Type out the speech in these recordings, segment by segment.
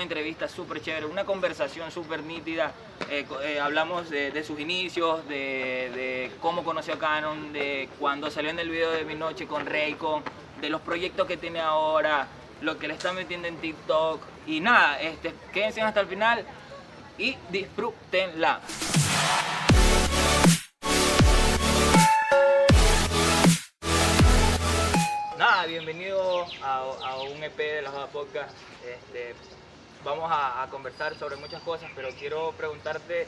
una entrevista súper chévere, una conversación súper nítida. Eh, eh, hablamos de, sus inicios, de, cómo conoció a Canon, de cuando salió en el video de Mi Noche con Raycon, de los proyectos que tiene ahora, lo que le está metiendo en TikTok. Y nada, este, quédense hasta el final y disfrútenla. Nada, bienvenido a, un EP de la Joda Podcast. Este, vamos a, conversar sobre muchas cosas, pero quiero preguntarte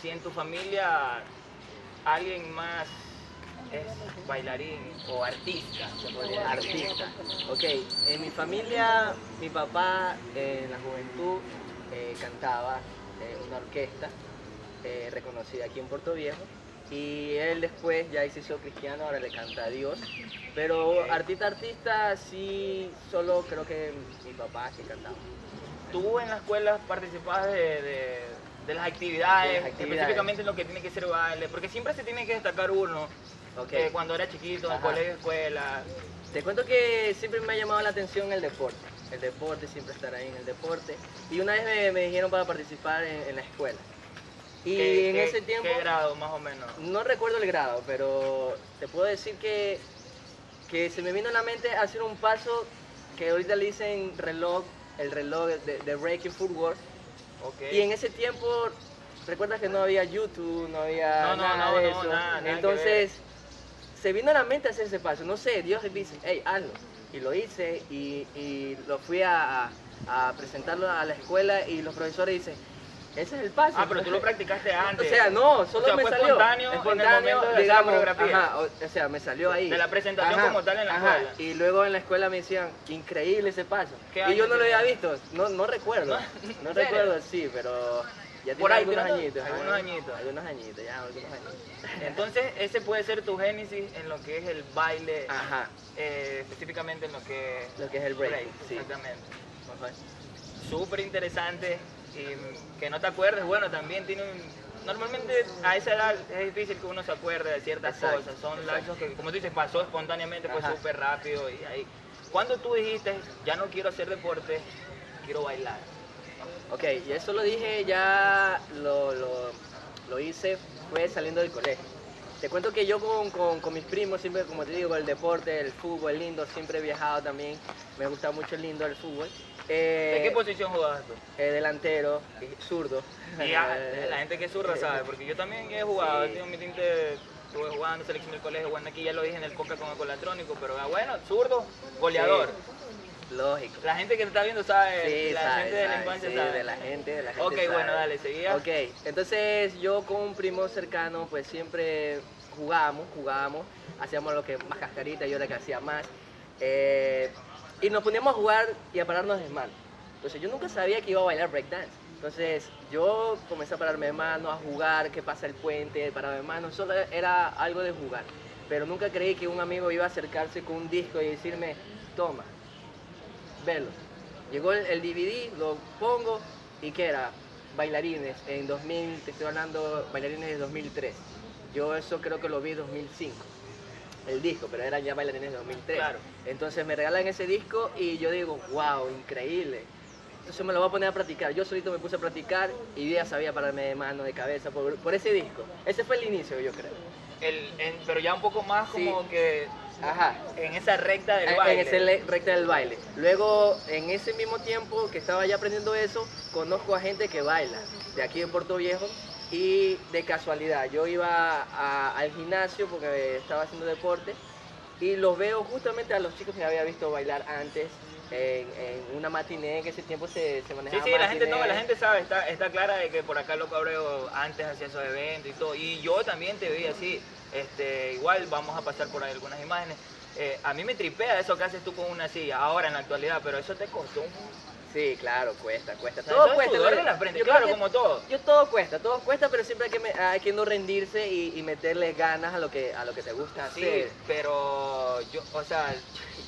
si en tu familia alguien más es bailarín o artista, Artista. Ok, en mi familia, mi papá en la juventud eh, cantaba en una orquesta eh, reconocida aquí en Puerto Viejo y él después ya se hizo cristiano, ahora le canta a Dios. Pero artista, artista, sí, solo creo que mi papá sí cantaba tú en la escuela participabas de, las actividades, específicamente en lo que tiene que ser baile, porque siempre se tiene que destacar uno. Okay. cuando era chiquito, en colegio, escuela. Te cuento que siempre me ha llamado la atención el deporte. El deporte, siempre estar ahí en el deporte. Y una vez me, dijeron para participar en, la escuela. Y en ese tiempo... ¿Qué grado más o menos? No recuerdo el grado, pero te puedo decir que, que se me vino a la mente hacer un paso que ahorita le dicen reloj el reloj de, Breaking Footwork. Y en ese tiempo, recuerdas que no había YouTube, no había nada de eso. Entonces, se vino a la mente hacer ese paso. No sé, Dios dice, hey, hazlo. Y lo hice y, lo fui a, a, presentarlo a la escuela y los profesores dicen, ese es el paso. Ah, pero tú lo practicaste antes. O sea, no, solo me salió. espontáneo, espontáneo en el de la coreografía. Ajá, o, sea, me salió ahí. De la presentación como tal en la escuela. Y luego en la escuela me decían, increíble ese paso. Y yo no lo había visto, no, no recuerdo. No, recuerdo, sí, pero ya tiene algunos añitos. Algunos añitos. Algunos añitos, ya, algunos añitos. Entonces, ese puede ser tu génesis en lo que es el baile, Ajá. Eh, específicamente en lo que, lo que es el break. break sí. Exactamente. Súper interesante y que no te acuerdes, bueno, también tiene un... Normalmente a esa edad es difícil que uno se acuerde de ciertas cosas, son lapsos que, como tú dices, pasó espontáneamente, fue súper rápido y ahí... Cuando tú dijiste, ya no quiero hacer deporte, quiero bailar? Ok, y eso lo dije, ya lo, lo, lo hice, fue saliendo del colegio. Te cuento que yo con, con, con, mis primos, siempre, como te digo, el deporte, el fútbol, el lindo, siempre he viajado también. Me gusta mucho el lindo, el fútbol. ¿De qué eh, posición jugabas tú? Eh, delantero, zurdo. Y la gente que es zurda sabe, porque yo también he jugado, he tenido mi tinte, estuve jugando selección del colegio, jugando aquí, ya lo dije en el Coca con el colatrónico, pero ah, bueno, zurdo, goleador. Lógico. La gente que te está viendo sabe, la gente de la infancia sí, sabe. de la gente, de la gente Ok, bueno, dale, seguía. Ok, entonces yo con un primo cercano, pues siempre jugábamos, jugábamos, hacíamos lo que más cascarita, yo era que hacía más. Eh, y nos poníamos a jugar y a pararnos de mano. Entonces yo nunca sabía que iba a bailar breakdance. Entonces yo comencé a pararme de mano, a jugar, qué pasa el puente, parado de mano, solo era algo de jugar. Pero nunca creí que un amigo iba a acercarse con un disco y decirme, toma, velo. Llegó el, DVD, lo pongo y ¿qué era? Bailarines, en 2000, te estoy hablando, bailarines de 2003. Yo eso creo que lo vi en 2005 el disco, pero eran ya bailarines de 2003. Claro. Entonces me regalan ese disco y yo digo, wow, increíble. Entonces me lo voy a poner a practicar. Yo solito me puse a practicar y ya sabía pararme de mano, de cabeza, por, por ese disco. Ese fue el inicio, yo creo. El, pero ya un poco más como que Ajá. en esa recta del baile. En esa recta del baile. Luego, en ese mismo tiempo que estaba ya aprendiendo eso, conozco a gente que baila, de aquí en Puerto Viejo, y de casualidad, yo iba al gimnasio porque estaba haciendo deporte y los veo justamente a los chicos que había visto bailar antes en, una matiné que ese tiempo se, se manejaba. Sí, sí, la gente, no, la gente sabe, está, está clara de que por acá Loco Abreu antes hacía esos eventos y todo. Y yo también te vi así. Este, igual vamos a pasar por ahí algunas imágenes. Eh, a mí me tripea eso que haces tú con una silla, ahora en la actualidad, pero eso te costó un Sí, claro, cuesta, cuesta. todo cuesta. la frente, claro, como todo. Yo todo cuesta, todo cuesta, pero siempre hay que, hay que no rendirse y, meterle ganas a lo que a lo que te gusta sí, pero yo, o sea,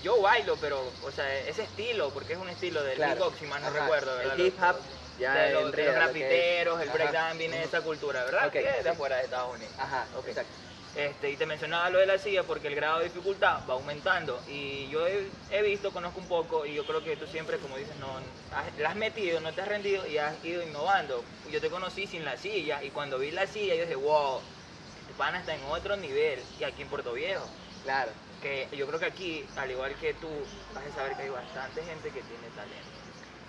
yo bailo, pero, o sea, ese estilo, porque es un estilo del hip hop, si mal no recuerdo, ¿verdad? El hip hop ya de los, de los grafiteros, el breakdance viene de esa cultura, ¿verdad? Okay, que de afuera de Estados Unidos. Ajá, exacto. Este, y te mencionaba lo de la silla porque el grado de dificultad va aumentando. Y yo he, he visto, conozco un poco, y yo creo que tú siempre, como dices, no, has- la has metido, no te has rendido y has ido innovando. Yo te conocí sin la silla, y cuando vi la silla, yo dije, wow, este pana está en otro nivel, y aquí en Puerto Viejo. Claro. Que yo creo que aquí, al igual que tú, vas a saber que hay bastante gente que tiene talento.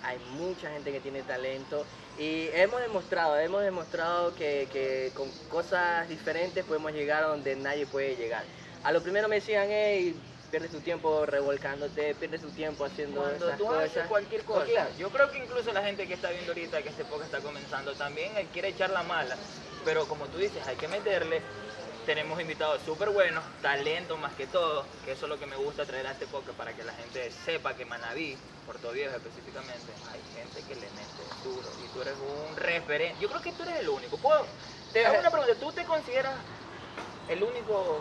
Hay mucha gente que tiene talento y hemos demostrado, hemos demostrado que, que con cosas diferentes podemos llegar a donde nadie puede llegar. A lo primero me decían, hey, pierdes tu tiempo revolcándote, pierdes tu tiempo haciendo Cuando esas tú cosas. haces cualquier cosa. Cualquiera. Yo creo que incluso la gente que está viendo ahorita que este podcast está comenzando también quiere echar la mala. Pero como tú dices, hay que meterle. Tenemos invitados súper buenos, talento más que todo, que eso es lo que me gusta traer a este podcast para que la gente sepa que Manaví, Puerto Viejo específicamente, hay gente que le mete duro y tú eres un referente. Yo creo que tú eres el único. ¿Puedo? Te hago una pregunta, ¿tú te consideras el único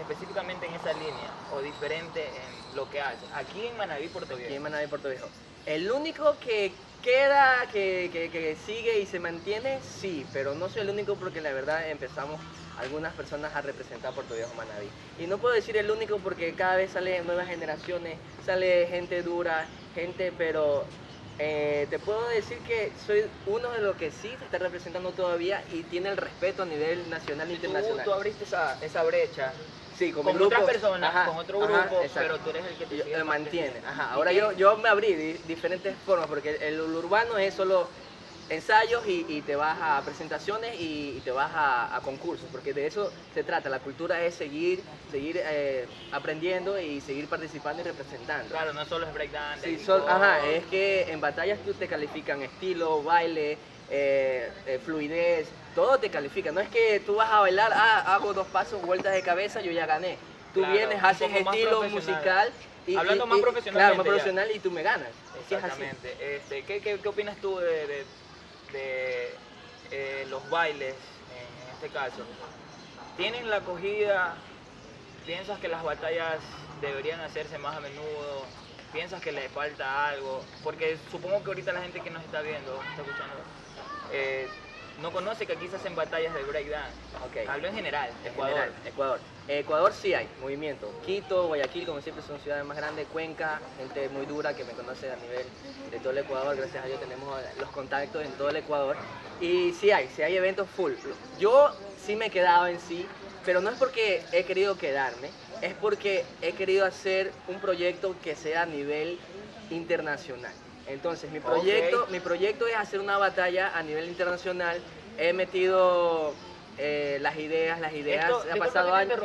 específicamente en esa línea o diferente en lo que haces? Aquí en Manaví, Puerto Viejo. Aquí en Manaví, Puerto Viejo. El único que queda, que, que- que sigue y se mantiene, sí, pero no soy el único porque la verdad empezamos algunas personas a representar Puerto Viejo Manaví. Y no puedo decir el único porque cada vez salen nuevas generaciones, sale gente dura, gente, pero eh, te puedo decir que soy uno de los que sí se está representando todavía y tiene el respeto a nivel nacional e Tú, internacional. tú abriste esa, esa brecha Sí, con, con, otras personas, ajá, con otro grupo, pero tú eres el que te yo- sigue mantiene. Ajá. ¿Y Ahora yo, yo me abrí de diferentes formas, porque el, el urbano es solo ensayos y, y te vas a presentaciones y, y te vas a, a concursos, porque de eso se trata. La cultura es seguir, seguir eh, aprendiendo y seguir participando y representando. Claro, no solo es breakdance. Sí, sol- ajá, es que en batallas tú te califican estilo, baile, eh, eh, fluidez, todo te califica. No es que tú vas a bailar, ah, hago dos pasos, vueltas de cabeza, yo ya gané. Tú Claro, vienes, haces estilo profesional. musical y, Hablando y- más Claro, más ya. profesional y tú me ganas. Sí, es así. Exactamente. Este, ¿qué, qué, qué opinas tú de, de- de, eh, los bailes, en, este caso? ¿Tienen la acogida? ¿Piensas que las batallas deberían hacerse más a menudo? ¿Piensas que le falta algo? Porque supongo que ahorita la gente que nos está viendo, está escuchando, eh, no conoce que aquí se hacen batallas de breakdance. Ok. Hablo en general, En Ecuador. general, Ecuador. Ecuador sí hay movimiento. Quito, Guayaquil, como siempre, son ciudades más grandes. Cuenca, gente muy dura que me conoce a nivel de todo el Ecuador. Gracias a Dios tenemos los contactos en todo el Ecuador. Y sí hay, sí hay eventos full. Yo sí me he quedado en sí, pero no es porque he querido quedarme, es porque he querido hacer un proyecto que sea a nivel internacional. Entonces, mi proyecto, mi proyecto es hacer una batalla a nivel internacional. He metido eh, las ideas, las ideas, Esto, ha disculpa pasado te años.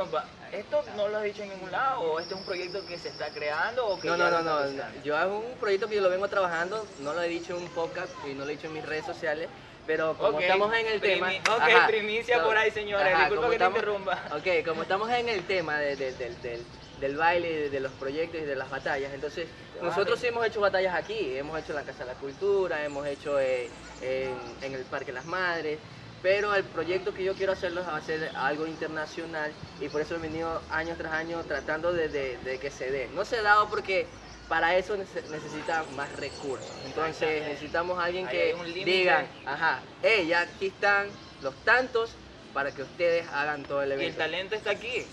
¿Esto no lo has dicho en ningún lado o este es un proyecto que se está creando o que No, no, no, no, haciendo? Yo hago un proyecto que yo lo vengo trabajando, no lo he dicho en un podcast y no lo he dicho en mis redes sociales, pero como estamos en el tema... ok, primicia por ahí, señores, disculpa como que te estamos- interrumpa. Ok, como estamos en el tema de- de- del- del, del baile, de, de los proyectos y de las batallas, entonces Te nosotros sí hemos hecho batallas aquí, hemos hecho en la Casa de la Cultura, hemos hecho eh, en, en el Parque Las Madres, pero el proyecto que yo quiero hacerlo va a ser algo internacional y por eso he venido año tras año tratando de, de- de que se dé. No se ha dado porque para eso nece- necesita más recursos. Entonces necesitamos a alguien que diga, ajá, hey, ya aquí están los tantos para que ustedes hagan todo el Y el evento. talento está aquí.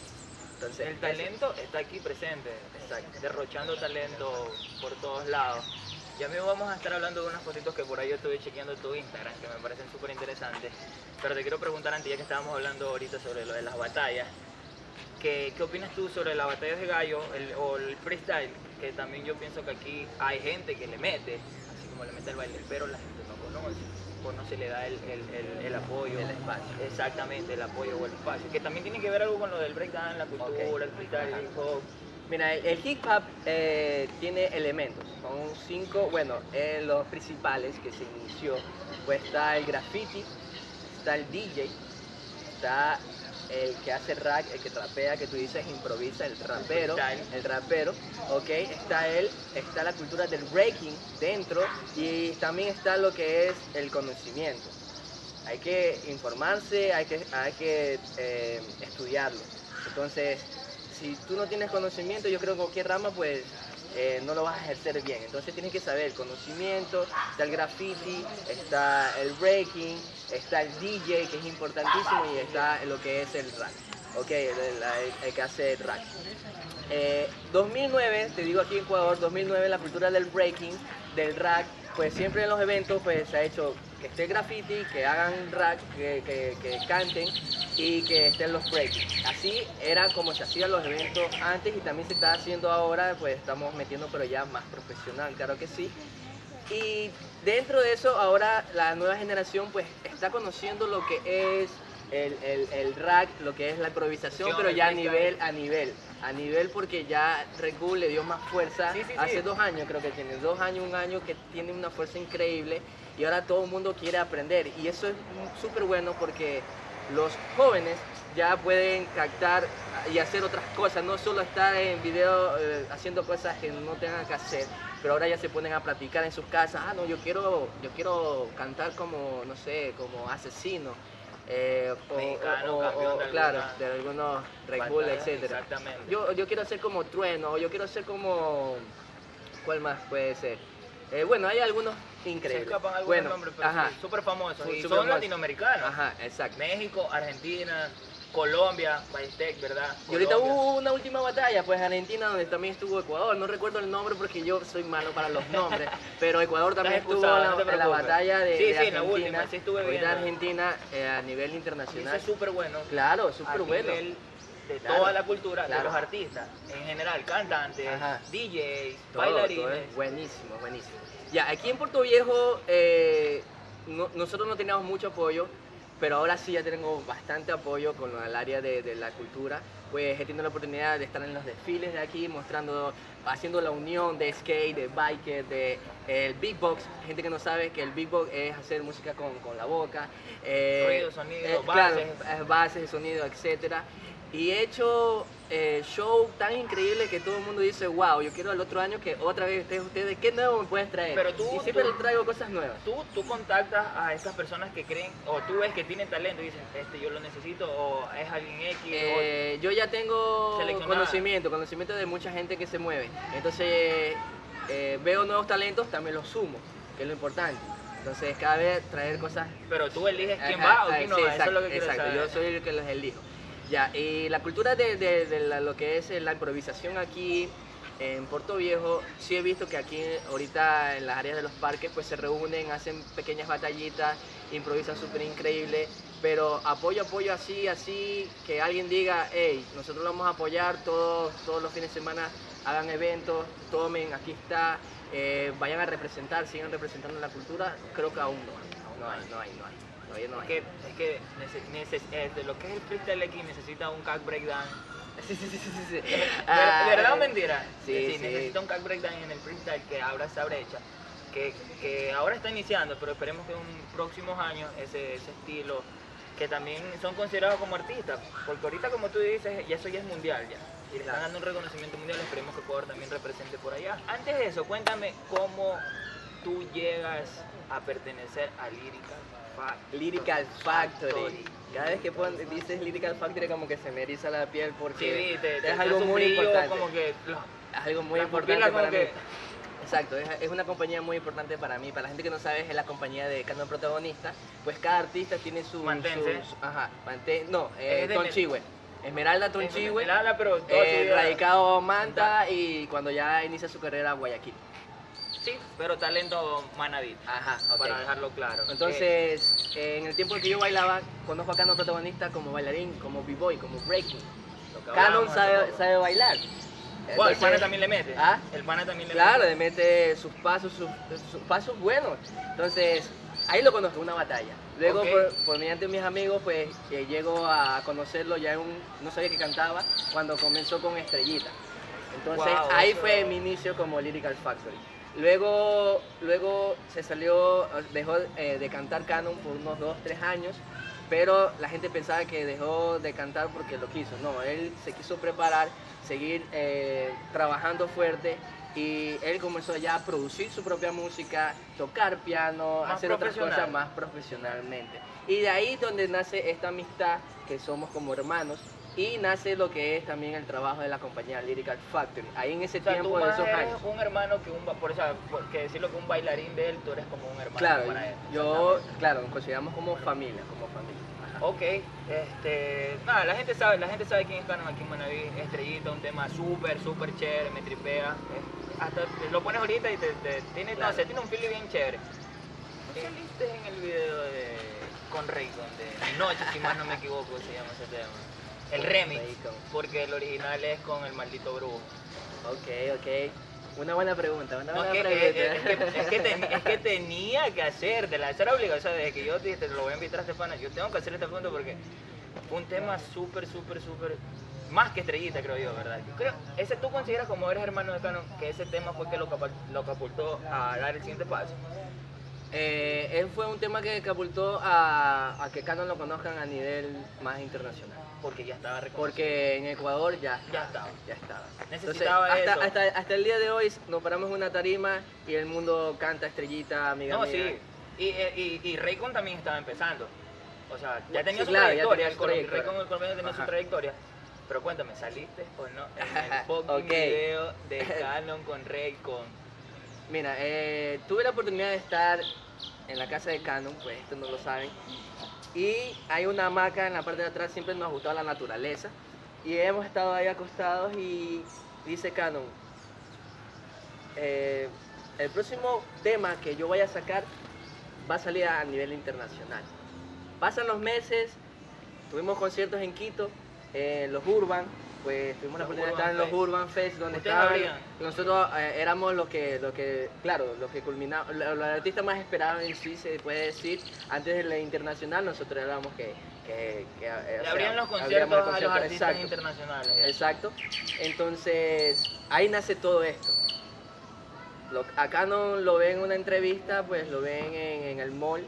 El talento está aquí presente. Exacto. Derrochando talento por todos lados. Ya mismo vamos a estar hablando de unas cositas que por ahí yo estuve chequeando tu Instagram, que me parecen súper interesantes. Pero te quiero preguntar antes, ya que estábamos hablando ahorita sobre lo de las batallas, ¿qué, qué opinas tú sobre las batallas de gallo o el freestyle? Que también yo pienso que aquí hay gente que le mete, así como le mete el baile, pero la gente no o no se le da el, el- el- el apoyo. El espacio. Exactamente, el apoyo o el espacio. Que también tiene que ver algo con lo del breakdance, la cultura, el freestyle, el hip hop. Mira, el, el hip hop eh, tiene elementos, son cinco, bueno, eh, los principales que se inició, pues está el graffiti, está el DJ, está el que hace rap, el que trapea, que tú dices improvisa, el rapero, el rapero, ok, está él, está la cultura del breaking dentro y también está lo que es el conocimiento. Hay que informarse, hay que, hay que eh, estudiarlo. Entonces, si tú no tienes conocimiento, yo creo que cualquier rama, pues eh, no lo vas a ejercer bien. Entonces tienes que saber conocimiento, está el graffiti, está el breaking, está el DJ, que es importantísimo, y está lo que es el rap. ok, el, el- el que hace rack. Eh, 2009, te digo aquí en Ecuador, 2009 la cultura del breaking, del rack, pues siempre en los eventos pues se ha hecho que esté graffiti, que hagan rack, que, que- que canten y que estén los breaking. Así era como se hacían los eventos antes y también se está haciendo ahora, pues estamos metiendo pero ya más profesional, claro que sí. Y dentro de eso, ahora la nueva generación pues está conociendo lo que es el, el, el rack, lo que es la improvisación, pero ya a nivel, a nivel, a nivel porque ya Red Bull le dio más fuerza. Sí, sí, sí. Hace dos años creo que tiene, dos años, un año que tiene una fuerza increíble y ahora todo el mundo quiere aprender. Y eso es súper bueno porque los jóvenes ya pueden captar y hacer otras cosas, no solo estar en video eh, haciendo cosas que no tengan que hacer, pero ahora ya se ponen a platicar en sus casas, ah, no, yo quiero, yo quiero cantar como, no sé, como asesino. eh, o- Mexicano, o- de claro, alguna de algunos Red Bull. Exactamente. Yo, yo quiero ser como Trueno, o yo quiero ser como... ¿Cuál más puede ser? Eh, bueno, hay algunos se increíbles. escapan algunos bueno, nombres, pero ajá, sí, súper famosos. Y son famosos. latinoamericanos. ajá, exacto. México, Argentina, Colombia, Paistec, ¿verdad? Y ahorita hubo una última batalla, pues Argentina, donde también estuvo Ecuador. No recuerdo el nombre porque yo soy malo para los nombres, pero Ecuador también estuvo en la, no batalla de, Sí, de sí, en la Argentina. última, sí estuve viendo. Argentina eh, a nivel internacional. eso es súper bueno. Claro, súper bueno. nivel de Claro, toda la cultura de los artistas, en general, cantantes, Ajá. DJs, Todo, bailarines. todo es buenísimo, buenísimo. Ya, aquí en Puerto Viejo eh, no- nosotros no teníamos mucho apoyo, pero ahora sí ya tengo bastante apoyo con el área de, de la cultura. Pues he tenido la oportunidad de estar en los desfiles de aquí, mostrando, haciendo la unión de skate, de biker, de el big box. Gente que no sabe que el big box es hacer música con, con la boca. eh, Ruido, sonido, eh, bases. Claro, bases, sonido, etcétera. Y he hecho eh, show tan increíble que todo el mundo dice, wow, yo quiero el otro año que otra vez ustedes, ustedes ¿qué nuevo me puedes traer? Pero tú- y siempre tú- traigo cosas nuevas. Tú, tú contactas a esas personas que creen, o tú ves que tienen talento y dices, este yo lo necesito, o es alguien X, Eh, yo ya tengo conocimiento, conocimiento de mucha gente que se mueve. Entonces eh, veo nuevos talentos, también los sumo, que es lo importante. Entonces cada vez traer cosas o, pero tú eliges quién Ajá, va o ah, quién no sí, va, eso es lo que exacto, quiero exacto, saber. yo soy el que los elijo. Ya, y la cultura de, de- lo que es la improvisación aquí en Puerto Viejo, sí he visto que aquí ahorita en las áreas de los parques pues se reúnen, hacen pequeñas batallitas, improvisan súper increíble, pero apoyo, apoyo así, así, que alguien diga, hey, nosotros lo vamos a apoyar todos, todos los fines de semana, hagan eventos, tomen, aquí está, eh, vayan a representar, sigan representando la cultura, creo que aún no no hay, no hay, no hay, todavía no Es hay. que, es que neces- eh, de lo que es el freestyle X necesita un cack breakdown. Sí, sí, sí, sí. ¿De Ah, verdad o mentira? Sí, Es sí. necesita un cack breakdown en el freestyle que abra esa brecha. Que, que ahora está iniciando, pero esperemos que en próximos años ese, ese estilo, que también son considerados como artistas, porque ahorita como tú dices, ya eso ya es mundial ya. Y están dando un reconocimiento mundial, esperemos que Ecuador también represente por allá. Antes de eso, cuéntame cómo tú llegas a pertenecer a Lyrical Factory. Lyrical Factory. Cada vez que pon- dices Lyrical Factory como que se me eriza la piel Sí, porque viste, te- es te algo hace un muy importante. como que los- Es algo muy importante para mí. que- Exacto, es, es una compañía muy importante para mí. Para la gente que no sabe, es la compañía de Canon Protagonista. Pues cada artista tiene su... Mantense. su- su- ajá, mantén, no, eh, Es de- Tonchihue. Esmeralda Tonchihue. Él habla, pero eh, radicado Manta y cuando ya inicia su carrera Guayaquil. Sí, pero talento manadito, Ajá, para dejarlo claro. Entonces, eh, en el tiempo que yo bailaba, conozco a Canon protagonista como bailarín, como b-boy, como breaking. Canon sabe, sabe bailar. Bueno, el Entonces, pana también le mete. ¿Ah? El pana también le Claro, mete. le mete sus pasos, sus, sus pasos buenos. Entonces, ahí lo conozco, una batalla. Luego, Ok. por, por mediante mis amigos, pues eh, llego a conocerlo ya en un, no sabía que cantaba, cuando comenzó con Estrellita. Entonces, Wow, ahí eso- fue mi inicio como Lyrical Factory. Luego, luego se salió, dejó eh, de cantar Canon por unos 2, 3 años, pero la gente pensaba que dejó de cantar porque lo quiso. No, él se quiso preparar, seguir eh, trabajando fuerte y él comenzó ya a producir su propia música, tocar piano, Más hacer otras cosas más profesionalmente. Y de ahí donde nace esta amistad, que somos como hermanos, y nace lo que es también el trabajo de la compañía Lyrical Factory. Ahí en ese O sea, tú tiempo, de más esos eres años. un hermano que un... Por eso, porque decirlo que un bailarín de él, tú eres como un hermano Claro, para él. yo, claro, nos consideramos como familia, como familia. Ajá. Ok, este, nada, la gente sabe, la gente sabe quién es Canon aquí en Manaví, Estrellita, un tema súper, súper chévere, me tripea, eh, hasta lo pones ahorita y te, te- tiene, no sé, tiene un feeling bien chévere. ¿Tú saliste en el video de, con Raycon, de Mi Noche, si más no me equivoco, se llama ese tema? El remix, porque el original es con el maldito brujo. Ok, ok. Una buena pregunta, una No, buena es, que, eh, pregunta. es que- es que ten- es que tenía que hacértela, esa era obligación, o sea, desde que yo te dije, te lo voy a invitar a Estefana, yo tengo que hacer este punto porque fue un tema súper, súper, súper, más que estrellita creo yo, ¿verdad? Creo, ese tú consideras como eres hermano de Canon, que ese tema fue que lo, lo catapultó a dar el siguiente paso. Eh, él fue un tema que catapultó a, a que Canon lo conozcan a nivel más internacional. Porque ya estaba. Porque en Ecuador ya, Ya estaba. Ya estaba. Necesitaba hasta, eso. Hasta, hasta el día de hoy nos paramos en una tarima y el mundo canta estrellita, amiga No, mía. sí. Y, y, y Raycon también estaba empezando. O sea, ya tenía Sí, su claro, ya trayectoria. tenía el. Raycon el colombiano tenía Ajá. su trayectoria. Pero cuéntame, ¿saliste o no en el fucking Ok. video de Canon con Raycon? Mira, eh, tuve la oportunidad de estar en la casa de Canon, pues esto no lo saben. Y hay una hamaca en la parte de atrás, siempre nos ha gustado la naturaleza. Y hemos estado ahí acostados y dice Canon, eh, el próximo tema que yo vaya a sacar va a salir a nivel internacional. Pasan los meses, tuvimos conciertos en Quito, en los Urban, pues tuvimos la Los oportunidad de estar en los Fest. Urban Fest, donde ¿Ustedes estaban, nosotros eh, éramos los que, lo que, claro, los que culminaban, los artistas más esperados en sí, se puede decir, antes de la internacional, nosotros éramos que, que, que, eh, sea, abrían los conciertos a los artistas exacto. internacionales. ya. Exacto. Entonces, ahí nace todo esto. Lo- acá no lo ven en una entrevista, pues lo ven en, en el mall,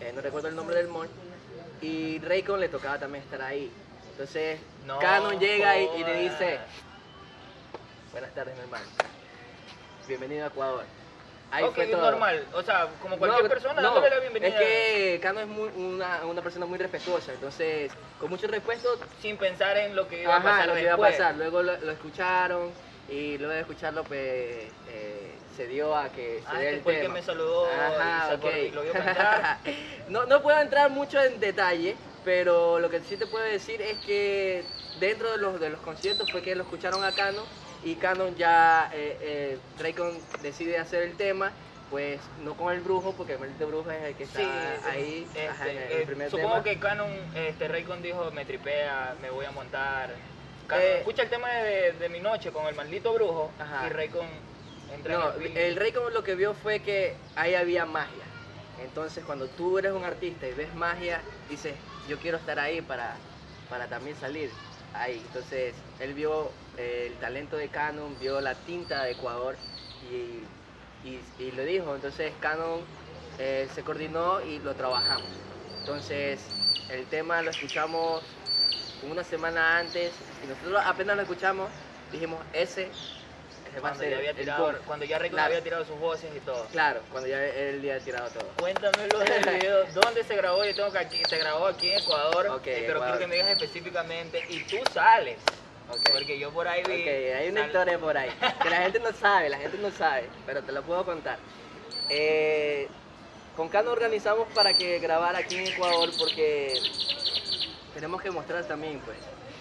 eh, no recuerdo el nombre del mall, y Raycon le tocaba también estar ahí. Entonces, No Canon llega y, y le dice, buenas tardes mi hermano, bienvenido a Ecuador. Ahí ok, fue todo. normal. O sea, como cualquier No, persona, no, dándole la bienvenida. Es que Cano es muy- una, una persona muy respetuosa, entonces con mucho respeto Sin pensar en lo que iba a Ajá, pasar lo que iba a pasar. Luego lo, lo escucharon y luego de escucharlo, pues eh, se dio a que se Ah, este el fue que me saludó Ajá, y lo vio cantar. no, no puedo entrar mucho en detalle, pero lo que sí te puedo decir es que dentro de los, de los conciertos fue que lo escucharon a Canon y Canon ya, eh, eh, Raycon decide hacer el tema. Pues no con el brujo, porque el maldito brujo es el que está Sí, ahí. este, ajá, en el eh, primer supongo tema. que Canon, este, Raycon dijo, me tripea, me voy a montar. Canon, Eh, escucha el tema de, de mi noche con el maldito brujo Ajá. y Raycon entra No, en el, el rey como lo que vio fue que ahí había magia. Entonces cuando tú eres un artista y ves magia, dices, yo quiero estar ahí para, para también salir ahí. Entonces él vio eh, el talento de Canon, vio la tinta de Ecuador y, y, lo dijo. Entonces Canon eh, se coordinó y lo trabajamos. Entonces el tema lo escuchamos una semana antes y nosotros apenas lo escuchamos, dijimos, ese, cuando ya había tirado, gol". cuando ya Raycon Claro. había tirado sus voces y todo. Claro, cuando ya él ya había tirado todo. Cuéntamelo del video, ¿dónde se grabó? Yo tengo que aquí, se grabó aquí en Ecuador, Ok, eh, pero Ecuador. quiero que me digas específicamente y tú sales, porque yo por ahí vi. Ok, hay una sal- historia por ahí. Que la gente no sabe, la gente no sabe, pero te la puedo contar. Eh, con Cano organizamos para que grabara aquí en Ecuador porque tenemos que mostrar también pues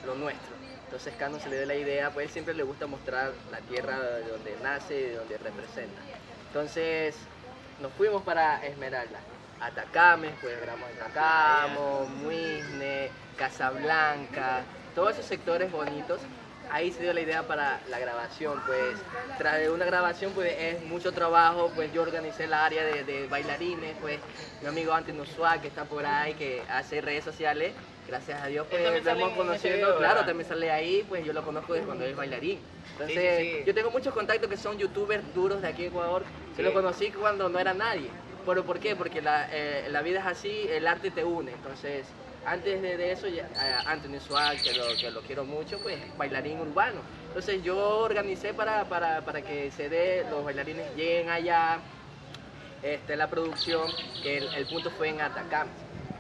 lo nuestro. Entonces Cano se le dio la idea, pues él siempre le gusta mostrar la tierra de donde nace y de donde representa. Entonces nos fuimos para Esmeralda, Atacame, pues grabamos Atacamo, Muisne, Casablanca, todos esos sectores bonitos. Ahí se dio la idea para la grabación, pues tras de una grabación pues es mucho trabajo, pues yo organicé el área de, de bailarines, pues mi amigo Antonio Suárez que está por ahí, que hace redes sociales, gracias a Dios pues lo hemos conocido, video, claro, también sale ahí, pues yo lo conozco desde cuando es bailarín. Entonces, Sí, sí, sí. yo tengo muchos contactos que son youtubers duros de aquí en Ecuador. Se lo conocí cuando no era nadie. ¿Pero por qué? Porque la, eh, la vida es así, el arte te une. Entonces, antes de, eso, eh, Anthony Swag, que lo, que lo quiero mucho, pues bailarín urbano. Entonces, yo organicé para, para, para que se dé, los bailarines lleguen allá, este, la producción, que el, el punto fue en Atacama.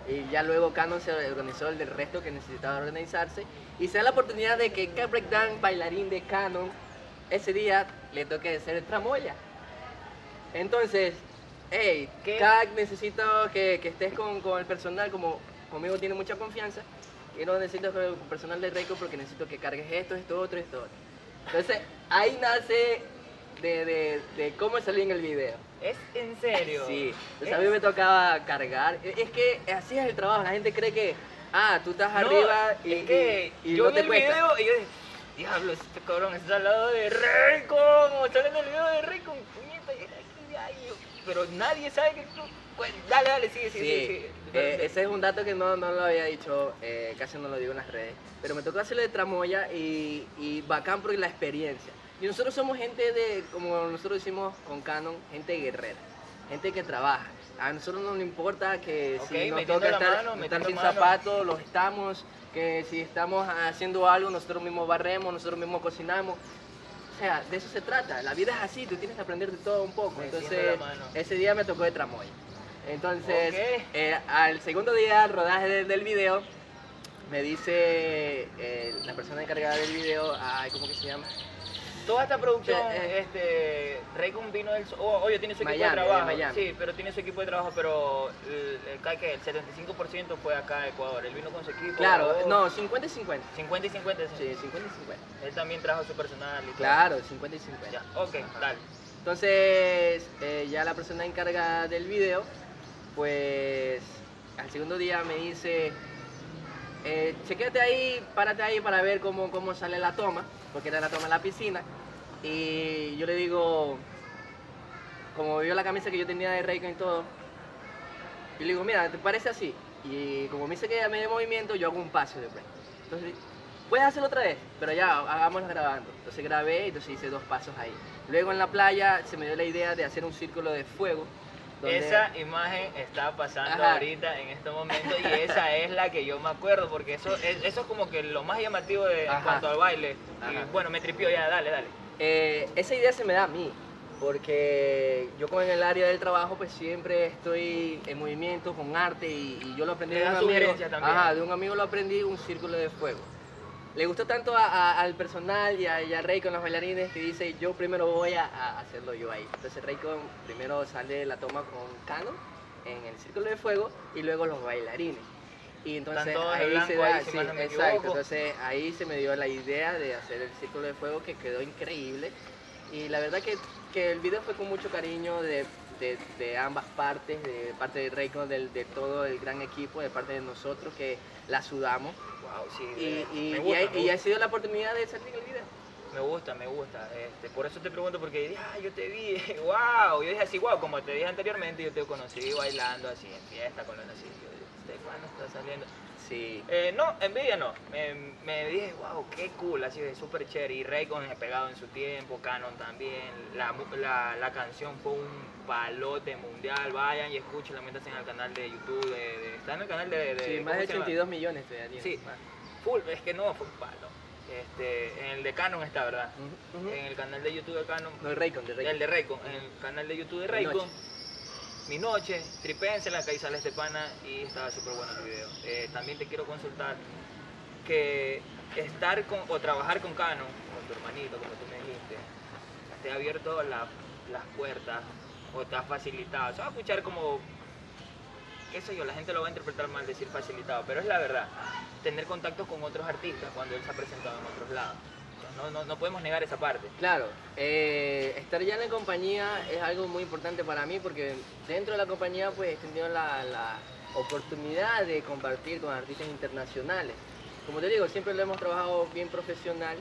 Y ya luego Canon se organizó el del resto que necesitaba organizarse. Y se da la oportunidad de que breakdown bailarín de Canon, ese día le toque ser el tramoya. Entonces, hey. Cac, necesito que, que estés con, con el personal como conmigo tiene mucha confianza y no necesito personal de Reiko porque necesito que cargues esto, esto, otro, esto, otro. Entonces, ahí nace de, de, de cómo salí en el video. ¿Es en serio? Sí, entonces a mí me tocaba cargar. E, Es que así es el trabajo, la gente cree que, ah, tú estás No, arriba y, es que y- y yo no vi te el cuesta. video y yo dije, diablo, este cabrón está al lado de Raycon, sale en el video de Raycon, puñeta, pero nadie sabe que tú, bueno, dale, dale, sigue, sigue, Sí, sigue, sigue. Eh, ese es un dato que no, no lo había dicho, eh, casi no lo digo en las redes, pero me tocó hacerlo de tramoya y, y bacán por la experiencia. Y nosotros somos gente de, como nosotros decimos con Canon, gente guerrera, gente que trabaja. A nosotros no nos importa que si nos toca estar, mano, estar metiendo sin zapatos, los estamos, que si estamos haciendo algo, nosotros mismos barremos, nosotros mismos cocinamos. O sea, de eso se trata. La vida es así, tú tienes que aprender de todo un poco. Entonces, ese día me tocó de tramoya. Entonces, eh, al segundo día del rodaje de- del video, me dice eh, la persona encargada del video, ay, ¿cómo que se llama? Toda esta producción, Eh, este, Raycon vino del... Oh, oye, tiene su equipo Miami, de trabajo. Miami. Sí, pero tiene su equipo de trabajo, pero el, el, cae que el 75% fue acá a Ecuador. Él vino con su equipo. Claro, no, 50 y 50. 50 y 50, sí. Sí, 50 y 50. Él también trajo su personal y todo. Claro, 50 y 50. Ya, ok, dale. Entonces, eh, ya la persona encargada del video, pues al segundo día me dice, eh, chequéate ahí, párate ahí para ver cómo, cómo sale la toma, porque era la toma en la piscina. Y yo le digo, como vio la camisa que yo tenía de Reiko y todo, yo le digo, mira, ¿te parece así? Y como me dice que me de movimiento, yo hago un paso después. Entonces, puedes hacerlo otra vez, pero ya, hagámoslo grabando. Entonces grabé entonces hice dos pasos ahí. Luego en la playa se me dio la idea de hacer un círculo de fuego. Esa imagen está pasando Ajá. ahorita en este momento y esa es la que yo me acuerdo porque eso es, eso es como que lo más llamativo de, en cuanto al baile. Y bueno, me tripió ya, dale, dale. Eh, esa idea se me da a mí, porque yo como en el área del trabajo pues siempre estoy en movimiento con arte y, y yo lo aprendí de un amigo. Ajá, de un amigo lo aprendí un círculo de fuego. Le gustó tanto a- a- al personal y a, y a Rey con los bailarines que dice yo primero voy a, hacerlo yo ahí. Entonces Rey con- primero sale la toma con Cano en el círculo de fuego y luego los bailarines. Y entonces ahí se ahí, da, sí, no me exacto. Entonces ahí se me dio la idea de hacer el círculo de fuego que quedó increíble. Y la verdad que, que el video fue con mucho cariño de, de- de ambas partes, de parte de Raycon, del- de, todo el gran equipo, de parte de nosotros que la sudamos. Wow, sí. Y, y- gusta, ha- y sido la oportunidad de salir en el video. Me gusta, me gusta. Este, por eso te pregunto, porque dije, ah, yo te vi, wow. Yo dije así, wow, como te dije anteriormente, yo te conocí bailando así en fiesta con los. Yo dije, Estefano está saliendo. Sí. Eh, no, envidia no. Me, me dije, wow, qué cool, así de súper chévere. Y Raycon es pegado en su tiempo, Canon también. La, la, la canción fue un palote mundial. Vayan y escúchenla, métanse en el canal de YouTube. De, de- está en el canal de. de Sí, ¿cómo más de se llama? 82 millones todavía. Sí, full, es que no, fue un palo. Este, en el de Canon está, ¿verdad? En el canal de YouTube de Canon. No, el Raycon, de Raycon. El de Raycon, en el canal de YouTube de Raycon. noche. Mi noche, tripénsela, que ahí sale este pana y estaba súper bueno el video. Eh, también te quiero consultar que estar con, o trabajar con Canon, con tu hermanito, como tú me dijiste, te ha abierto la- las puertas o te ha facilitado. Se va a escuchar como, qué sé yo, la gente lo va a interpretar mal decir facilitado, pero es la verdad. Tener contacto con otros artistas cuando él se ha presentado en otros lados. No, no, no podemos negar esa parte. Claro, eh, estar ya en la compañía es algo muy importante para mí porque dentro de la compañía pues he tenido la, la oportunidad de compartir con artistas internacionales. Como te digo, siempre lo hemos trabajado bien profesional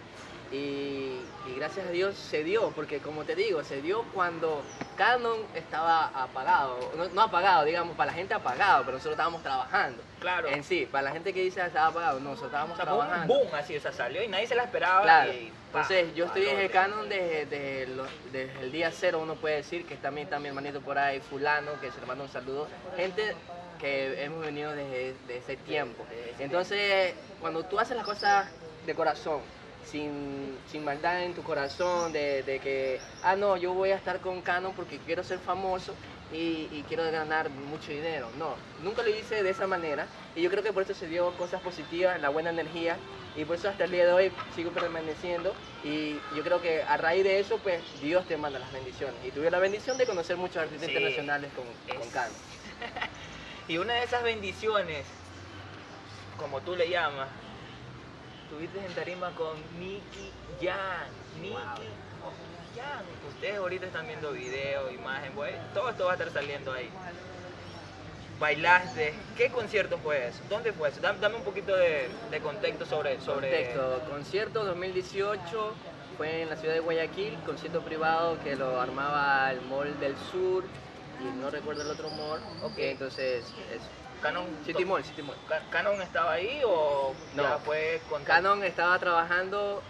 y, y gracias a Dios se dio, porque como te digo, se dio cuando Canon estaba apagado, no, no apagado, digamos, para la gente apagado, pero nosotros estábamos trabajando. Claro. En sí, para la gente que dice "Ah, estaba apagado, no, nosotros estábamos O sea, fue un trabajando. boom así, o sea, salió y nadie se la esperaba. Claro. y pa, Entonces, yo estoy en el canon desde, desde el día cero, uno puede decir, que también está mi hermanito por ahí, fulano, que se le manda un saludo. Gente que hemos venido desde, desde ese tiempo. Entonces, cuando tú haces las cosas de corazón, sin, sin maldad en tu corazón, de, de que, ah, no, yo voy a estar con Canon porque quiero ser famoso y, y quiero ganar mucho dinero. No, nunca lo hice de esa manera y yo creo que por eso se dio cosas positivas, la buena energía y por eso hasta el día de hoy sigo permaneciendo y yo creo que a raíz de eso, pues Dios te manda las bendiciones y tuve la bendición de conocer muchos artistas Sí, internacionales con, con es- Canon. Y una de esas bendiciones como tú le llamas, estuviste en tarima con Nicky Jan. Nicky Jan. Ustedes ahorita están viendo video, imagen, pues, todo esto va a estar saliendo ahí. Bailaste. ¿Qué concierto fue eso? ¿Dónde fue eso? Dame, dame un poquito de, de contexto sobre... sobre... Contexto, concierto 2018 fue en la ciudad de Guayaquil, concierto privado que lo armaba el Mall del Sur y no recuerdo el otro mall. Ok. Entonces, es Canon, City Mall, City Mall. Ca- ¿Canon estaba ahí o ya No. fue con Canon estaba trabajando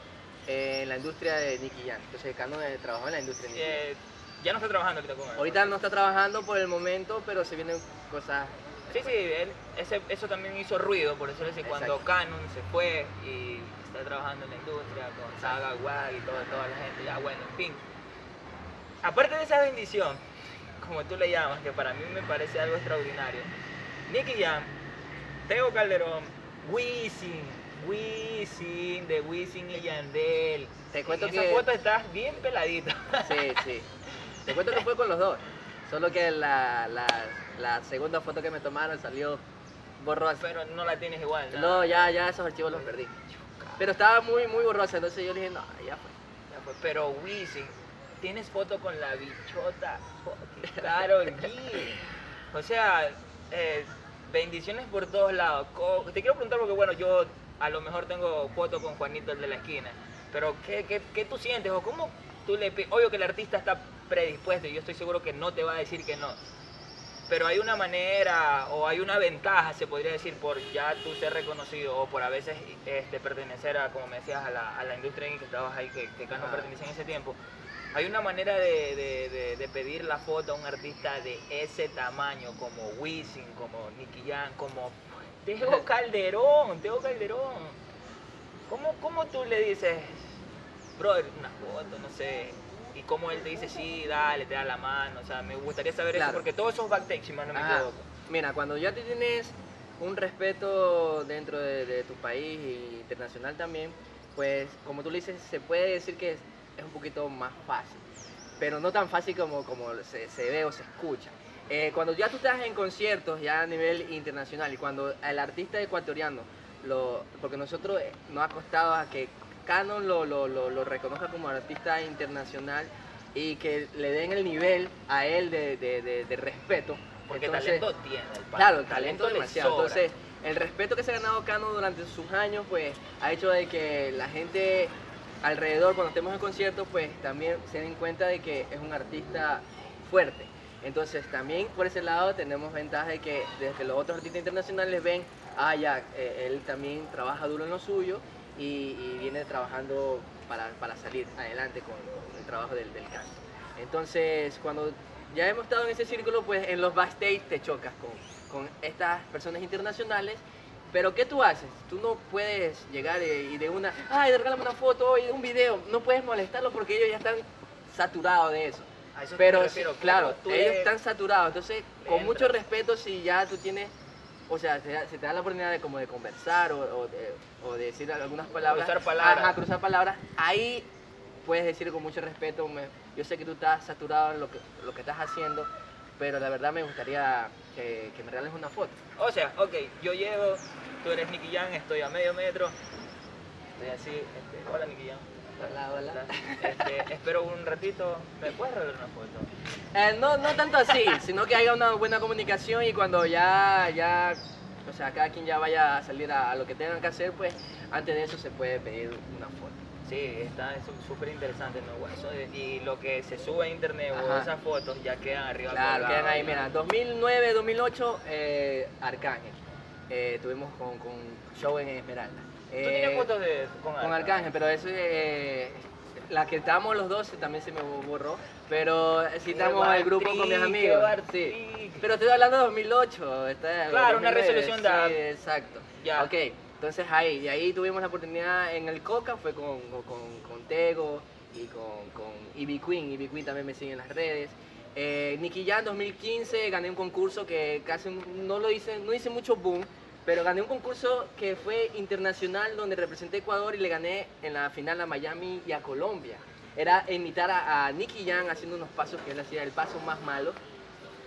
en la industria de Nicky Jam. Entonces Canon eh, trabajó en la industria de Nicky. Eh, ya no está trabajando ahorita con él. Ahorita no está trabajando por el momento, pero se vienen cosas. Sí, sí, él- ese- eso también hizo ruido, por eso decir, cuando. Canon se fue y está trabajando en la industria con Saga, Wag y toda, toda la gente, ya bueno, en fin. Aparte de esa bendición, como tú le llamas, que para mí me parece algo extraordinario, Nicky Jam, Teo Calderón, Wisin, Wisin, de Wisin y Yandel. Te cuento en que- esa foto estás bien peladito. Sí, sí. Te cuento que fue con los dos. Solo que la, la, la segunda foto que me tomaron salió borrosa. Pero no la tienes igual, ¿no? No, ya, ya esos archivos los perdí. Pero estaba muy, muy borrosa, entonces yo dije, no, ya fue. Ya fue, Pero Wisin, tienes foto con la bichota Karol G. O sea, eh, bendiciones por todos lados. Te quiero preguntar porque, bueno, yo a lo mejor tengo foto con Juanito, el de la esquina. Pero, ¿qué, qué, qué tú sientes? ¿O cómo tú le... Obvio que el artista está predispuesto y yo estoy seguro que no te va a decir que no. Pero hay una manera o hay una ventaja, se podría decir, por ya tú ser reconocido o por a veces este, pertenecer a, como me decías, a la, a la industria en que estabas ahí, que, que Canon Ah. pertenecía en ese tiempo. Hay una manera de, de- de- de pedir la foto a un artista de ese tamaño, como Wisin, como Nicky Jam, como Teo Calderón, Teo Calderón. ¿Cómo, ¿Cómo tú le dices, brother, una foto, no sé? Y cómo él te dice, sí, dale, te da la mano. O sea, me gustaría saber Claro. eso, porque todos esos backstage, si mal no me Ajá. equivoco. Mira, cuando ya te tienes un respeto dentro de, de tu país e internacional también, pues como tú le dices, se puede decir que es, un poquito más fácil, pero no tan fácil como, como se, se ve o se escucha. Eh, cuando ya tú estás en conciertos ya a nivel internacional y cuando el artista ecuatoriano, lo, porque nosotros eh, nos ha costado a que Canon lo, lo, lo, lo reconozca como artista internacional y que le den el nivel a él de, de- de- de respeto. Porque Entonces, talento tiene el. Claro, el talento le demasiado. Entonces, el respeto que se ha ganado Cano durante sus años, pues, ha hecho de que la gente alrededor, cuando estemos en conciertos, pues, también se den cuenta de que es un artista fuerte. Entonces, también por ese lado tenemos ventaja de que desde los otros artistas internacionales ven, ah, ya, eh, él también trabaja duro en lo suyo y, y viene trabajando para, para salir adelante con, con el trabajo del, del canto. Entonces, cuando ya hemos estado en ese círculo, pues en los backstage te chocas con, con estas personas internacionales. Pero ¿qué tú haces? Tú no puedes llegar y de una, ay, regálame una foto y un video. No puedes molestarlos porque ellos ya están saturados de eso. A eso me Pero refiero, sí, claro, tú ellos están saturados. Entonces, con mucho respeto, si ya tú tienes, o sea, se, te da la oportunidad de como de conversar o, o de, o de decir algunas palabras. Cruzar palabras. Ajá, cruzar palabras. Ahí puedes decir con mucho respeto, me- yo sé que tú estás saturado en lo que, lo que estás haciendo, pero la verdad me gustaría que, que me regales una foto. O sea, ok, yo llego, tú eres Nicky Jam, estoy a medio metro, estoy así, este, hola Nicky Jam. Hola, hola. Este, espero un ratito, ¿me puedes regalar una foto? Eh, no, no tanto así, sino que haya una buena comunicación y cuando ya, ya, o sea, cada quien ya vaya a salir a, a lo que tengan que hacer, pues antes de eso se puede pedir una foto. Sí, está súper interesante, ¿no? Eso de- y lo que se sube a internet o esas fotos ya quedan arriba. Claro, quedan ahí, mira, 2009, 2008, eh, Arcángel. Eh, tuvimos con, con show en Esmeralda. ¿Tú Eh, tienes fotos de, con, Con Arcángel, pero eso, eh, la que estábamos los dos también se me borró, pero sí estamos el grupo con mis amigos. Sí. Pero estoy hablando de 2008. está- Claro, una 2009, resolución de- Sí, exacto. Ya. Ok, entonces ahí, y ahí tuvimos la oportunidad en el Coca, fue con, con, Tego y con, con Ivy Queen. Ivy también me sigue en las redes. Eh, Nicky Jam 2015 gané un concurso que casi no lo hice, no hice mucho boom, pero gané un concurso que fue internacional donde representé a Ecuador y le gané en la final a Miami y a Colombia. Era imitar a, a Nicky Jam haciendo unos pasos que él hacía, el paso más malo.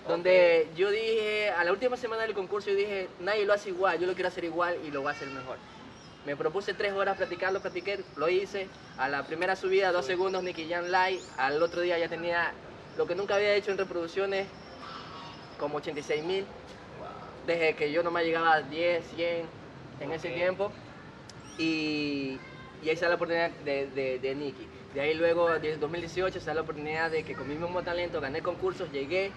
Donde yo dije, a la última semana del concurso, yo dije, nadie lo hace igual, yo lo quiero hacer igual y lo voy a hacer mejor. Me propuse tres horas practicarlo, practiqué, lo hice. A la primera subida, dos segundos, Nicky Jan Light. Al otro día ya tenía lo que nunca había hecho en reproducciones, como 86 mil. Desde que yo no me llegaba a 10, 100 en ese tiempo. Y, y ahí sale la oportunidad de, de, de Nicky. De ahí luego, en 2018, sale la oportunidad de que con mi mismo talento gané concursos, llegué.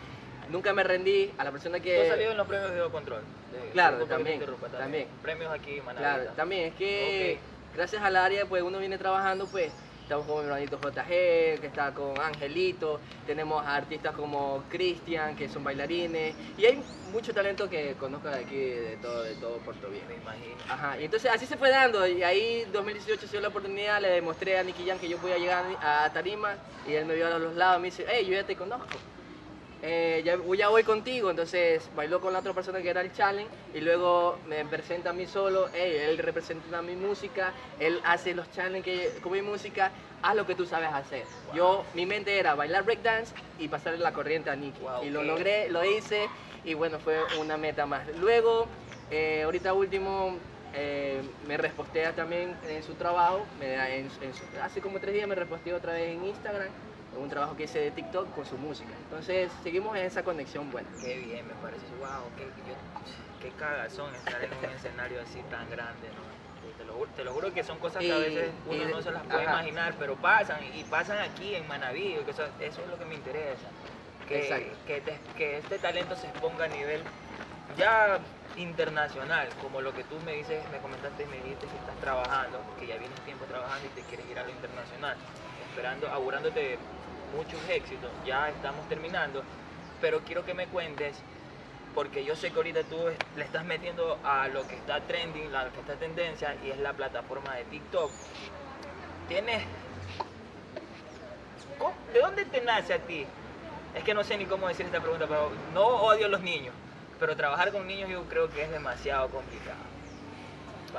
Nunca me rendí a la persona ¿Tú que... has salido en los premios de Control? De- Claro, también, interrumpa, también. Premios aquí, Manavita. Claro, también es que gracias al área, pues uno viene trabajando, pues estamos con mi hermanito JG, que está con Angelito, tenemos a artistas como Cristian, que son bailarines, y hay mucho talento que conozco de aquí, de todo, de todo Puerto Viejo. Me imagino. Ajá, y entonces así se fue dando, y ahí 2018 se dio la oportunidad, le demostré a Nicky Jan que yo podía llegar a Tarima, y él me vio a los lados, me dice, hey, yo ya te conozco. Eh, ya, ya voy contigo, entonces bailó con la otra persona que era el challenge y luego me presenta a mí solo, hey, él representa mi música, él hace los challenges con mi música, haz lo que tú sabes hacer. Yo, mi mente era bailar breakdance y pasarle la corriente a Nicky. Wow, y lo logré, lo hice y bueno, fue una meta más. Luego, eh, ahorita último, eh, me repostea también en su trabajo, me en- en su- hace como tres días me reposteó otra vez en Instagram, un trabajo que hice de TikTok con su música. Entonces, seguimos en esa conexión buena. Qué bien, me parece. Wow, qué, yo- qué cagazón estar en un escenario así tan grande, ¿no? Te lo, te lo juro que son cosas que a veces uno y- no se las puede ajá. imaginar, pero pasan y pasan aquí en Manaví. que Eso, eso es lo que me interesa. Que, que, te- que este talento se exponga a nivel ya internacional, como lo que tú me dices, me comentaste y me dijiste que estás trabajando, que ya vienes tiempo trabajando y te quieres ir a lo internacional, esperando, augurándote muchos éxitos, ya estamos terminando, pero quiero que me cuentes, porque yo sé que ahorita tú le estás metiendo a lo que está trending, a lo que está tendencia, y es la plataforma de TikTok. Tienes... ¿Cómo- ¿De dónde te nace a ti? Es que no sé ni cómo decir esta pregunta, pero no odio a los niños, pero trabajar con niños yo creo que es demasiado complicado.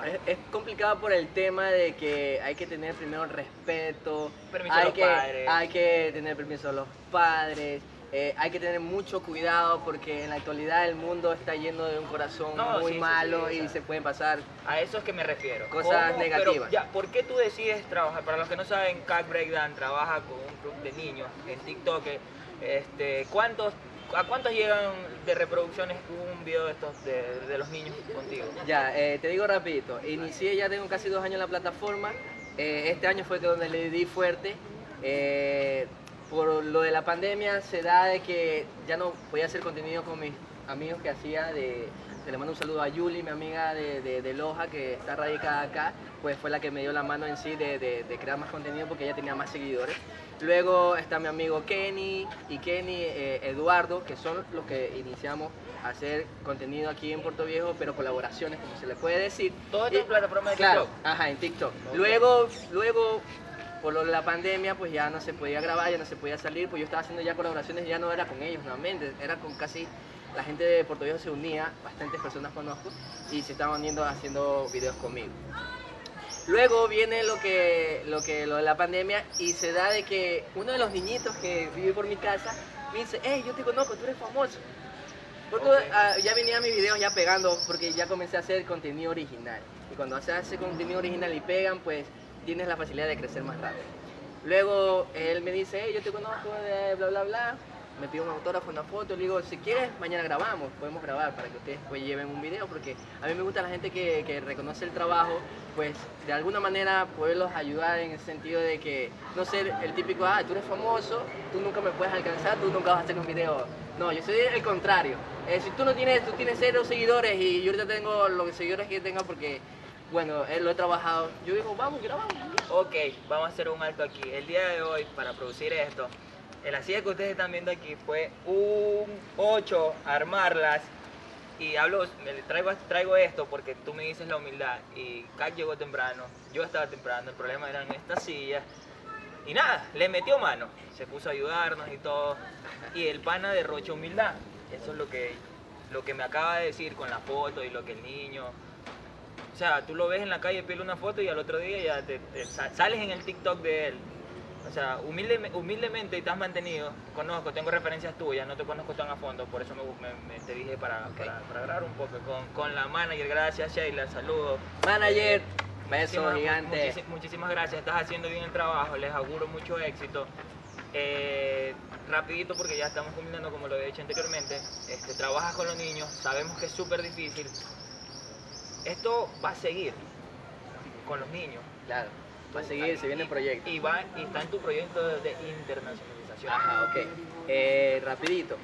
Es, es complicado por el tema de que hay que tener primero respeto, Permiso a hay, los que, padres. hay que tener permiso a los padres, eh, hay que tener mucho cuidado porque en la actualidad el mundo está lleno de un corazón No, muy sí, malo sí, y se pueden pasar. A eso es que me refiero. Cosas ¿Cómo? negativas. Pero, ya, ¿por qué tú decides trabajar? Para los que no saben, Cat Breakdown trabaja con un club de niños en TikTok. Este, ¿cuántos, ¿A cuántos llegan de reproducciones un video de estos de, de los niños contigo? Ya, eh, te digo rapidito, inicié ya tengo casi dos años en la plataforma, eh, este año fue donde le di fuerte, eh, por lo de la pandemia se da de que ya no podía hacer contenido con mis amigos que hacía de... le mando un saludo a Yuli, mi amiga de, de, de Loja, que está radicada acá, pues fue la que me dio la mano en sí de, de- crear más contenido porque ella tenía más seguidores. Luego está mi amigo Kenny y Kenny eh, Eduardo, que son los que iniciamos a hacer contenido aquí en Puerto Viejo, pero colaboraciones, como se le puede decir. Todo esto en plataforma de Claro, TikTok. ajá, en TikTok. Ok. Luego, luego, por lo de la pandemia, pues ya no se podía grabar, ya no se podía salir, pues yo estaba haciendo ya colaboraciones, ya no era con ellos nuevamente, era con casi la gente de Puerto Viejo se unía, bastantes personas conozco, y se estaban uniendo haciendo videos conmigo. Luego viene lo que, lo que lo de la pandemia y se da de que uno de los niñitos que vive por mi casa me dice, hey, yo te conozco, tú eres famoso. Porque, Ok. ah, ya venía mis videos ya pegando porque ya comencé a hacer contenido original. Y cuando se hace contenido original y pegan, pues tienes la facilidad de crecer más rápido. Luego él me dice, hey, yo te conozco bla, bla, bla. Me pide un autógrafo, una foto. Le digo, si quieres, mañana grabamos. Podemos grabar para que ustedes pues lleven un video. Porque a mí me gusta la gente que, reconoce el trabajo. Pues de alguna manera poderlos ayudar en el sentido de que no ser el típico, ah, tú eres famoso, tú nunca me puedes alcanzar, tú nunca vas a hacer un video. No, yo soy el contrario. Eh, si tú no tienes, tú tienes cero seguidores y yo ahorita tengo los seguidores que tenga porque, bueno, eh, lo he trabajado. Yo digo, vamos, grabamos. Ok, vamos a hacer un alto aquí. El día de hoy, para producir esto, la silla que ustedes están viendo aquí fue un 8 armarlas. Y hablo, me traigo, traigo esto porque tú me dices la humildad. Y Kat llegó temprano, yo estaba temprano, el problema eran estas sillas. Y nada, le metió mano, se puso a ayudarnos y todo. Y el pana derrocha humildad. Eso es lo que, lo que me acaba de decir con la foto y lo que el niño. O sea, tú lo ves en la calle, pide una foto y al otro día ya te, te sa- sales en el TikTok de él. O sea, humilde- humildemente te has mantenido, conozco, tengo referencias tuyas, no te conozco tan a fondo, por eso me, me- me- te dije para, Ok. para, para grabar un poco con, con la manager. Gracias, Sheila, saludos. Manager, beso Muchísimas- gigante. muchísi- muchísimas gracias, estás haciendo bien el trabajo, les auguro mucho éxito. Eh, rapidito porque ya estamos culminando como lo he dicho anteriormente, este, trabajas con los niños, sabemos que es súper difícil. Esto va a seguir con los niños. Claro, va a seguir, se viene el proyecto. Y, va, y está en tu proyecto de, internacionalización. Ajá, ok. Eh, rapidito.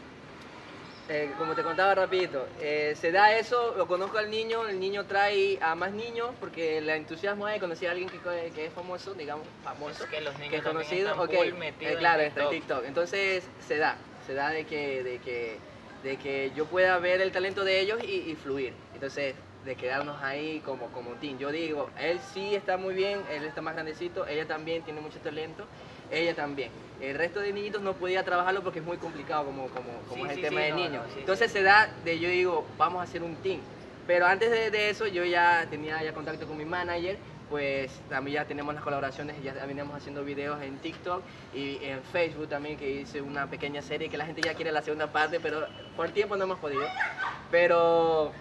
Eh, como te contaba rapidito, eh, se da eso, lo conozco al niño, el niño trae a más niños porque el entusiasmo de conocer a alguien que, que es famoso, digamos, famoso, Es que los niños que es conocido, están ok, full metidos eh, en claro, está en TikTok. TikTok. Entonces se da, se da de que, de que, de que yo pueda ver el talento de ellos y, y fluir. Entonces, de quedarnos ahí como, como un team. Yo digo, él sí está muy bien, él está más grandecito, ella también tiene mucho talento, ella también. El resto de niñitos no podía trabajarlo porque es muy complicado como, como, como Sí, es el sí, tema sí, de no, niños. no, Entonces se da de yo digo, vamos a hacer un team. Pero antes de, de eso yo ya tenía ya contacto con mi manager, pues también ya tenemos las colaboraciones, ya veníamos haciendo videos en TikTok y en Facebook también que hice una pequeña serie que la gente ya quiere la segunda parte, pero por el tiempo no hemos podido. Pero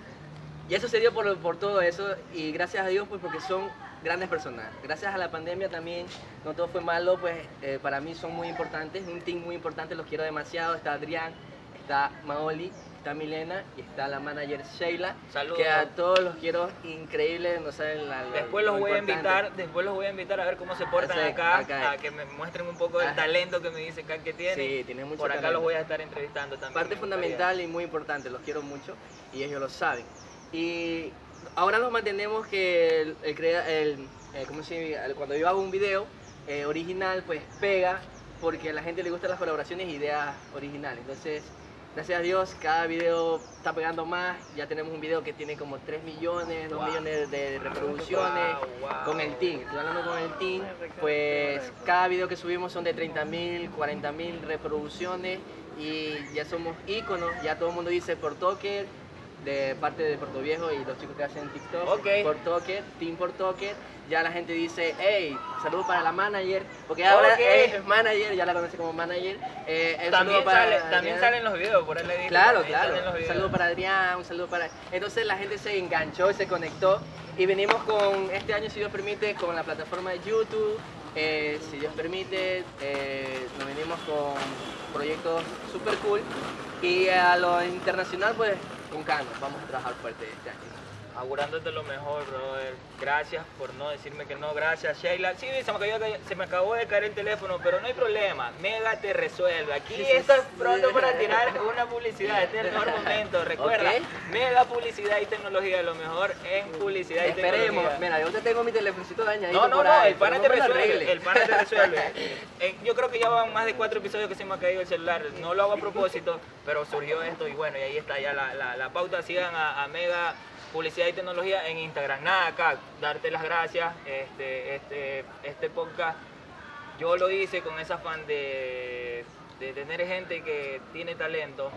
y eso se dio por, por todo eso y gracias a Dios pues porque son grandes personas. Gracias a la pandemia también no todo fue malo, pues eh, para mí son muy importantes, un team muy importante, los quiero demasiado. Está Adrián, está Maoli, está Milena y está la manager Sheila, Saludos. que a todos los quiero increíbles, no saben la, la- Después lo los voy a invitar, después los voy a invitar a ver cómo se portan acá, acá. a que me muestren un poco del talento que me dice acá que tienen. Sí, tienen mucho Por acá talento. los voy a estar entrevistando también. parte fundamental y muy importante, los quiero mucho y ellos lo saben. Y ahora nos mantenemos que el, el crea- el, eh, cuando yo hago un video eh, original, pues pega porque a la gente le gustan las colaboraciones e ideas originales. Entonces, gracias a Dios, cada video está pegando más. Ya tenemos un video que tiene como 3 millones, 2 Wow. millones de reproducciones Wow, wow. con el team. Estoy hablando con el team, pues cada video que subimos son de 30 mil, 40 mil reproducciones y ya somos íconos. Ya todo el mundo dice por Toker, de parte de Puerto Viejo y los chicos que hacen TikTok. Ok. Por Toker, Team por Toker. Ya la gente dice, hey, saludos para la manager, porque ahora es manager, ya la conoce como manager. Eh, También, saludo para sale- también salen los videos, por ahí le dije. Claro, claro. Un saludo para Adrián, un saludo para... Entonces la gente se enganchó, se conectó y venimos con, este año si Dios permite, con la plataforma de YouTube, eh, si Dios permite, eh, nos venimos con proyectos super cool y a lo internacional pues con Cano, vamos a trabajar fuerte este año. Augurándote lo mejor, brother. Gracias por no decirme que no. Gracias, Sheila. Sí, se me, cayó- se me acabó de caer el teléfono, pero no hay problema. Mega te resuelve. Aquí Sí, sí, esto es sí. pronto para tirar una publicidad. Este es el mejor momento. Recuerda, Ok. Mega publicidad y tecnología. Lo mejor en publicidad y Esperemos, tecnología. mira, yo te tengo mi teléfono dañadito No, no, no, el pana te no lo resuelve, el pana te resuelve. Eh, yo creo que ya van más de cuatro episodios que se me ha caído el celular, no lo hago a propósito, pero surgió esto y bueno, y ahí está ya la, la- la pauta, sigan a, a Mega Publicidad y Tecnología en Instagram. Nada, acá, darte las gracias, este, este, este podcast yo lo hice con ese afán de, de tener gente que tiene talento.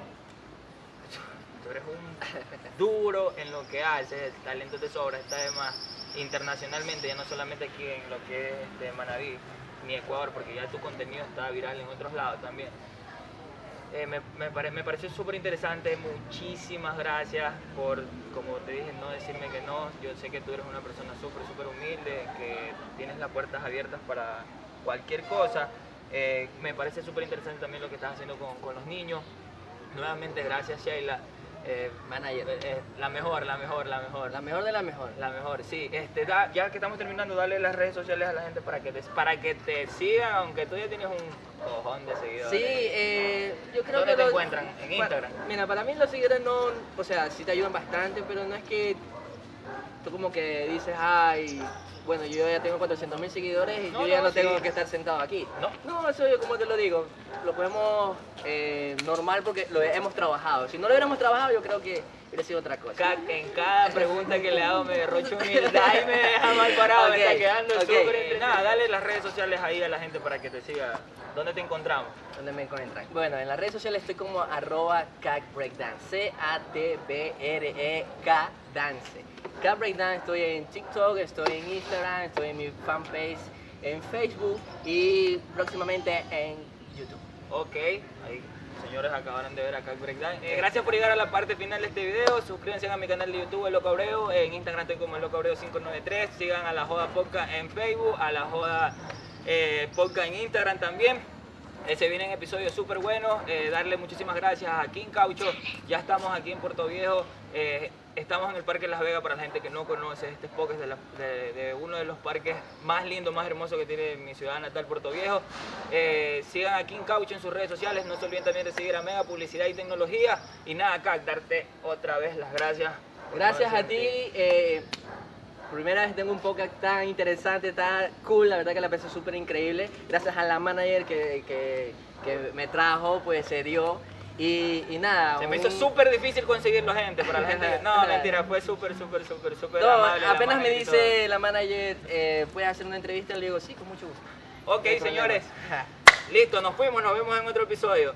Tú eres un duro en lo que haces, el talento te sobra, está además internacionalmente, ya no solamente aquí en lo que es este, Manaví ni Ecuador, porque ya tu contenido está viral en otros lados también. Eh, me, me, me pareció súper interesante, muchísimas gracias por, como te dije, no decirme que no. Yo sé que tú eres una persona súper, súper humilde, que tienes las puertas abiertas para cualquier cosa. Eh, me parece súper interesante también lo que estás haciendo con, con los niños. Nuevamente, gracias Sheila. Eh, Manager. eh, la mejor, la mejor, la mejor. La mejor de la mejor. La mejor, sí. Este, da- ya que estamos terminando, dale las redes sociales a la gente para que te, para que te sigan, aunque tú ya tienes un cojón de seguidores. Sí, eh, yo creo ¿Dónde que... te lo- encuentran? ¿En Instagram? Mira, para mí los seguidores no, o sea, sí te ayudan bastante, pero no es que tú como que dices, ay, bueno, yo ya tengo 400 mil seguidores y No, yo ya no, no tengo sí. que estar sentado aquí. No. No, eso yo como te lo digo, lo podemos eh, normal porque lo hemos trabajado. Si no lo hubiéramos trabajado, yo creo que hubiera sido otra cosa. Ca- En cada pregunta que le hago me derrocho humildad y me deja mal parado, me Ok, está quedando ok. súper. Nada, dale las redes sociales ahí a la gente para que te siga. ¿Dónde te encontramos? ¿Dónde me encuentran? Bueno, en las redes sociales estoy como arroba C-A-T-B-R-E-K Dance. Cat Breakdance estoy en TikTok, estoy en Instagram, estoy en mi fanpage en Facebook y próximamente en YouTube. Ok, ahí señores acabaron de ver acá el breakdown. Eh, gracias por llegar a la parte final de este video. Suscríbanse a mi canal de YouTube, El Loco Abreu. En Instagram estoy como El Loco Abreu 593. Sigan a la Joda Podcast en Facebook, a la Joda eh, Podcast en Instagram también. Eh, se vienen episodios súper buenos. Eh, darle muchísimas gracias a King Caucho. Ya estamos aquí en Puerto Viejo. Estamos en el Parque Las Vegas para la gente que no conoce. Este es de, la- de- de uno de los parques más lindos, más hermosos que tiene mi ciudad natal, Puerto Viejo. Eh, sigan a King Caucho en sus redes sociales. No se olviden también de seguir a Mega Publicidad y Tecnología. Y nada, acá darte otra vez las gracias. Gracias a ti. eh, primera vez tengo un podcast tan interesante, tan cool, la verdad que la pensé súper increíble. Gracias a la manager que, que- que me trajo, pues se dio. Y, y nada. Se me un- hizo súper difícil conseguirlo, gente. Para la gente No, mentira, fue súper, súper, súper, súper No, amable. apenas me dice la manager, eh, ¿puedes hacer una entrevista? Le digo, sí, con mucho gusto. Ok, No señores. Listo, nos fuimos, nos vemos en otro episodio.